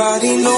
Everybody knows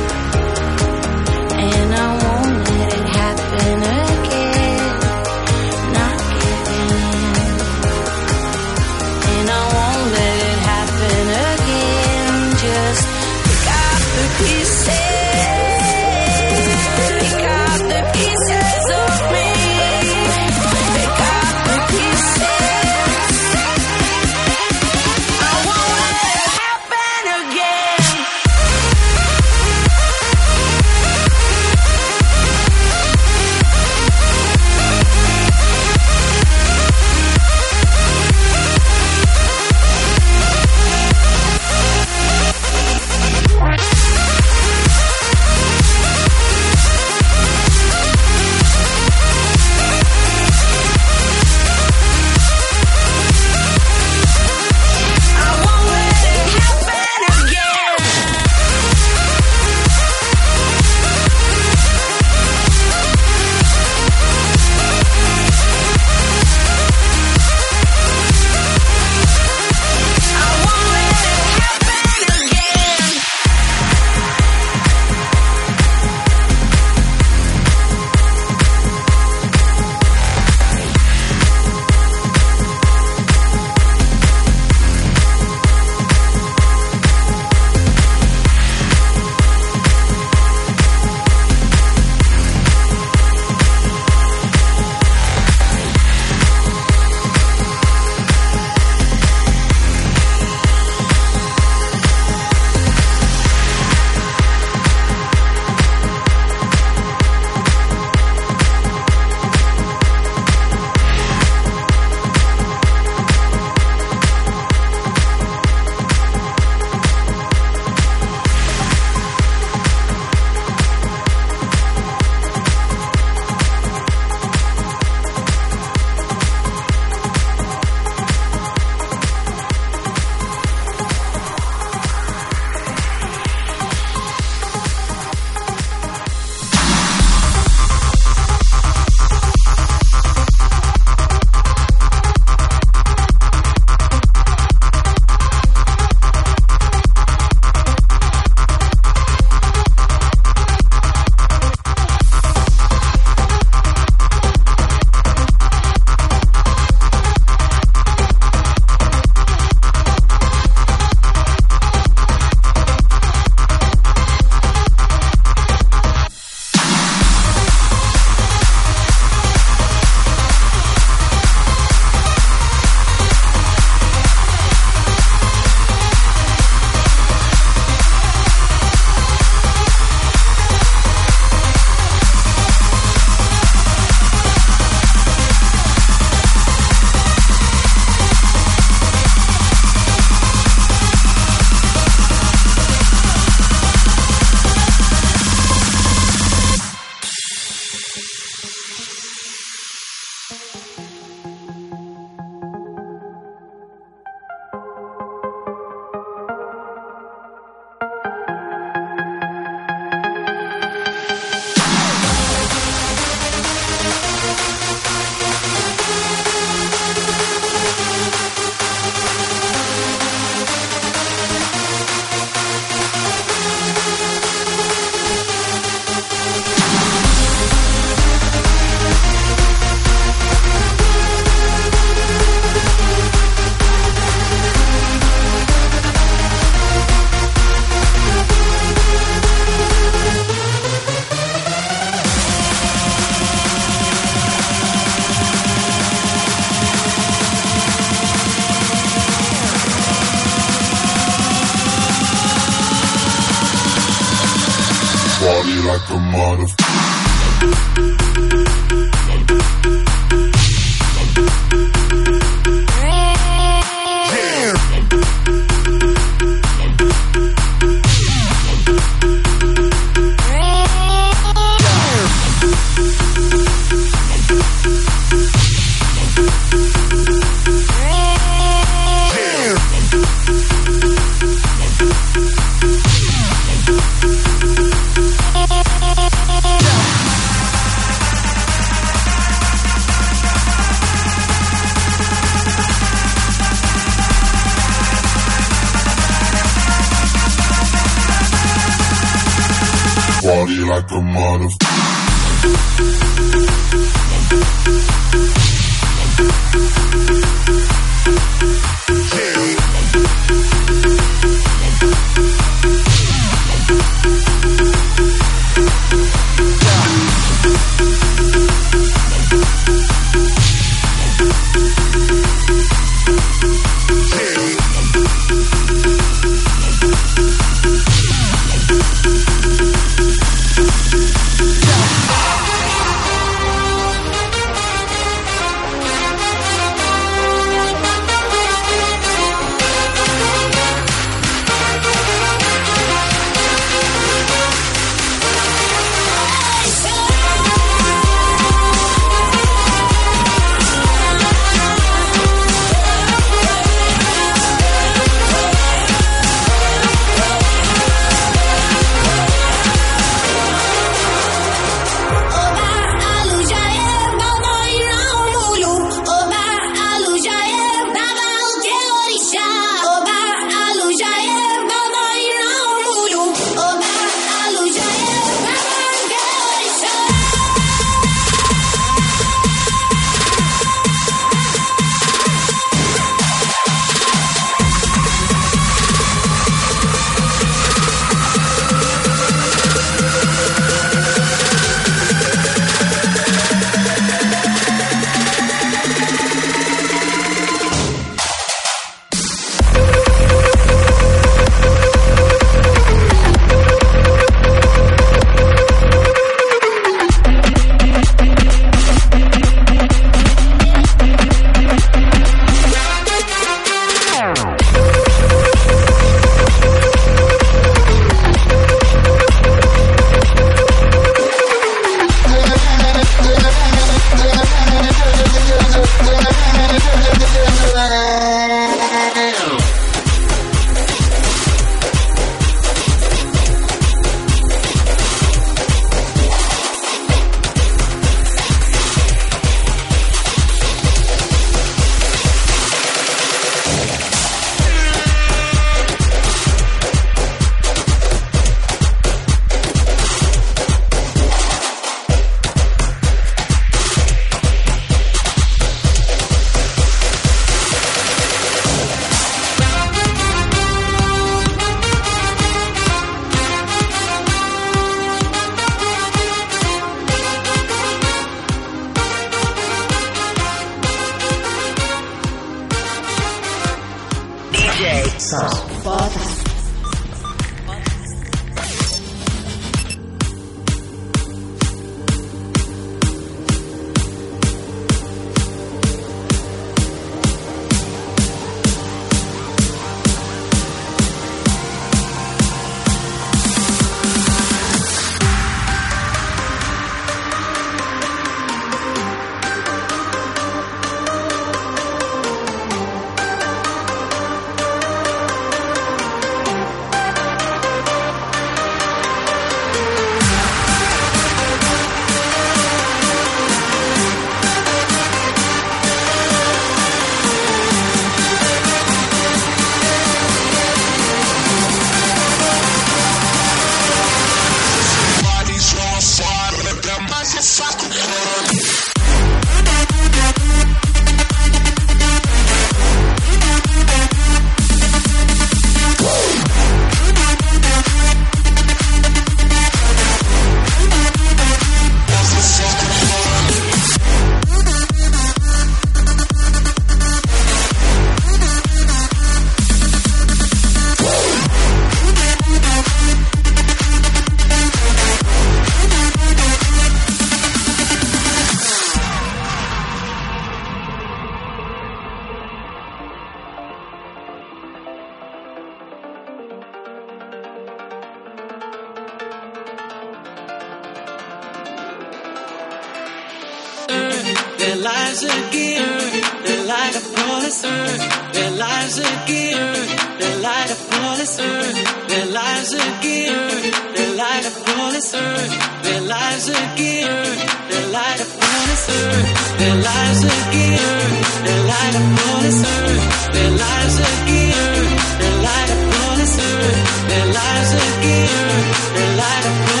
the light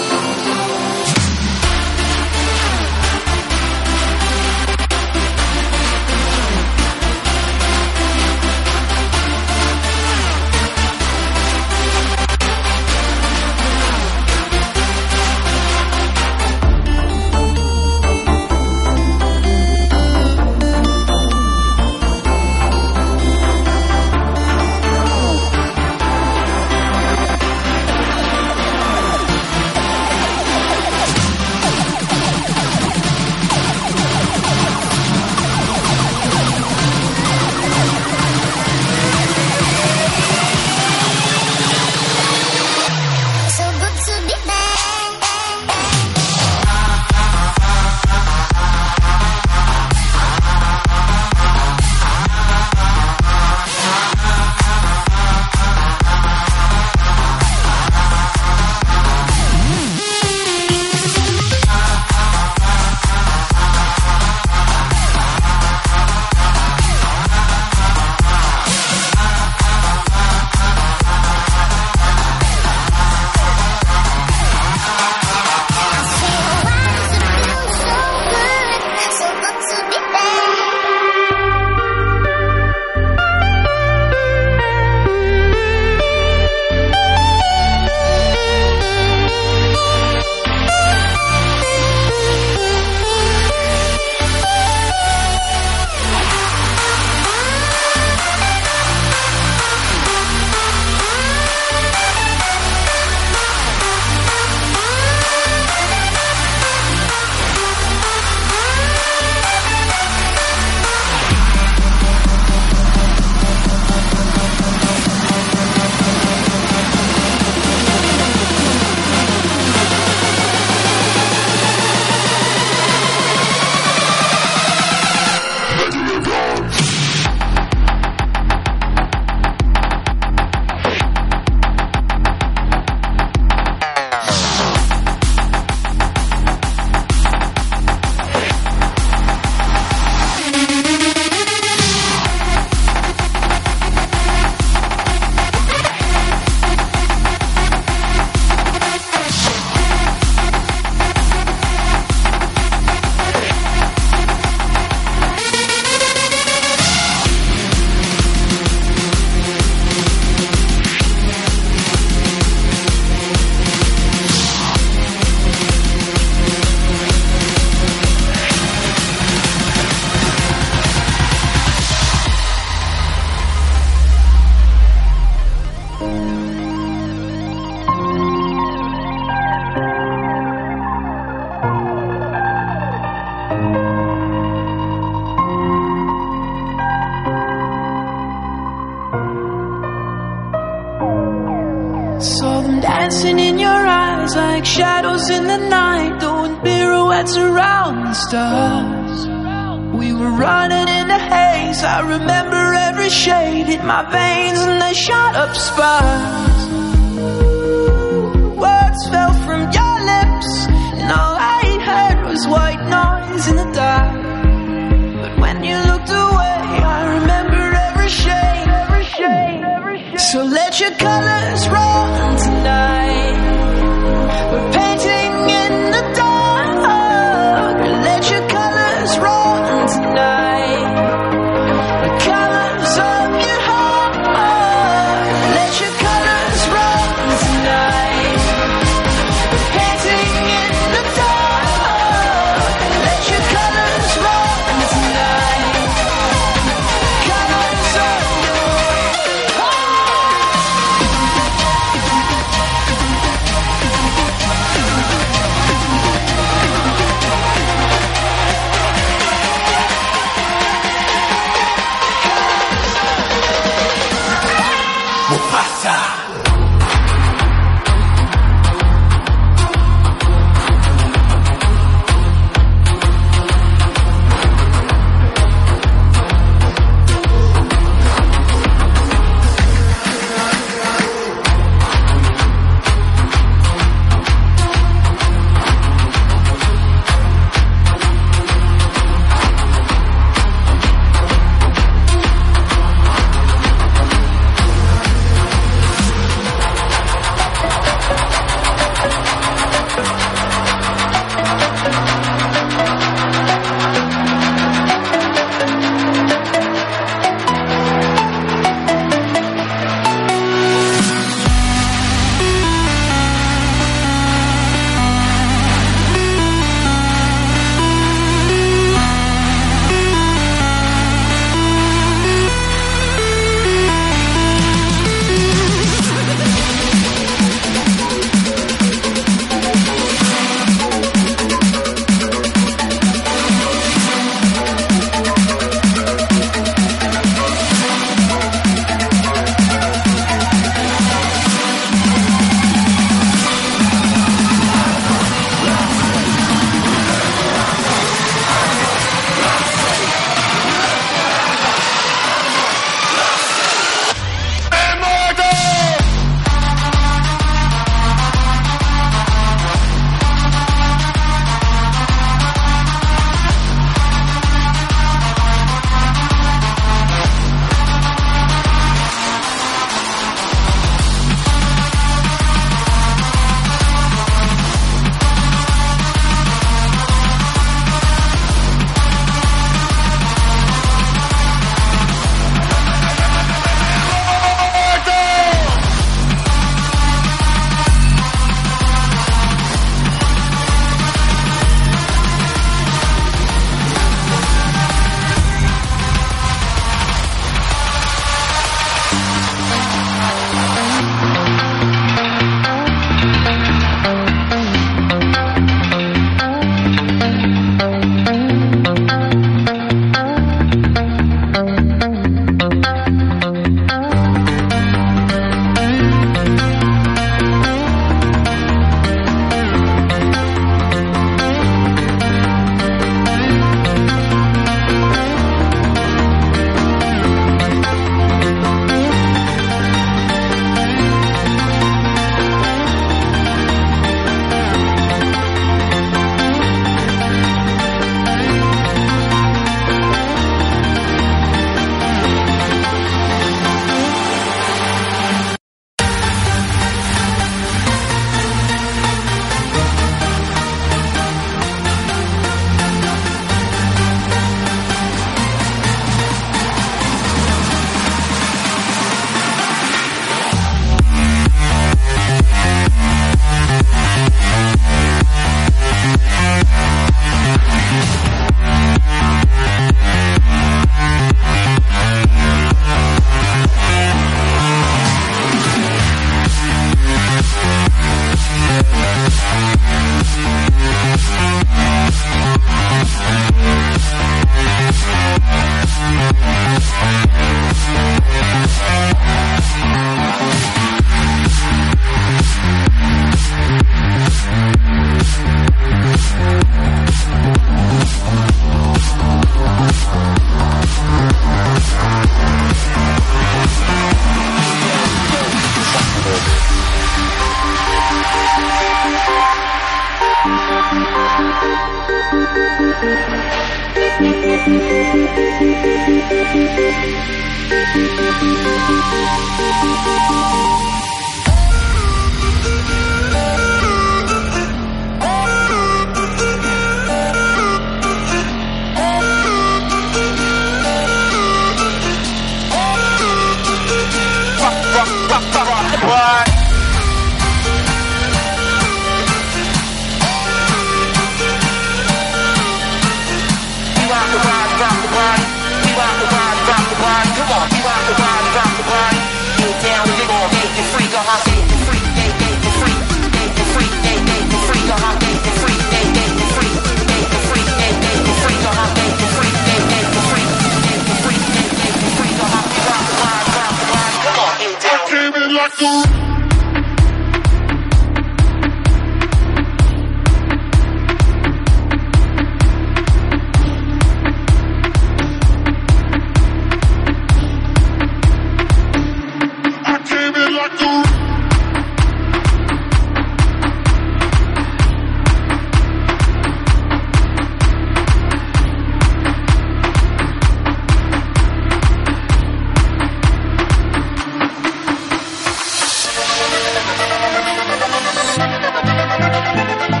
Thank you.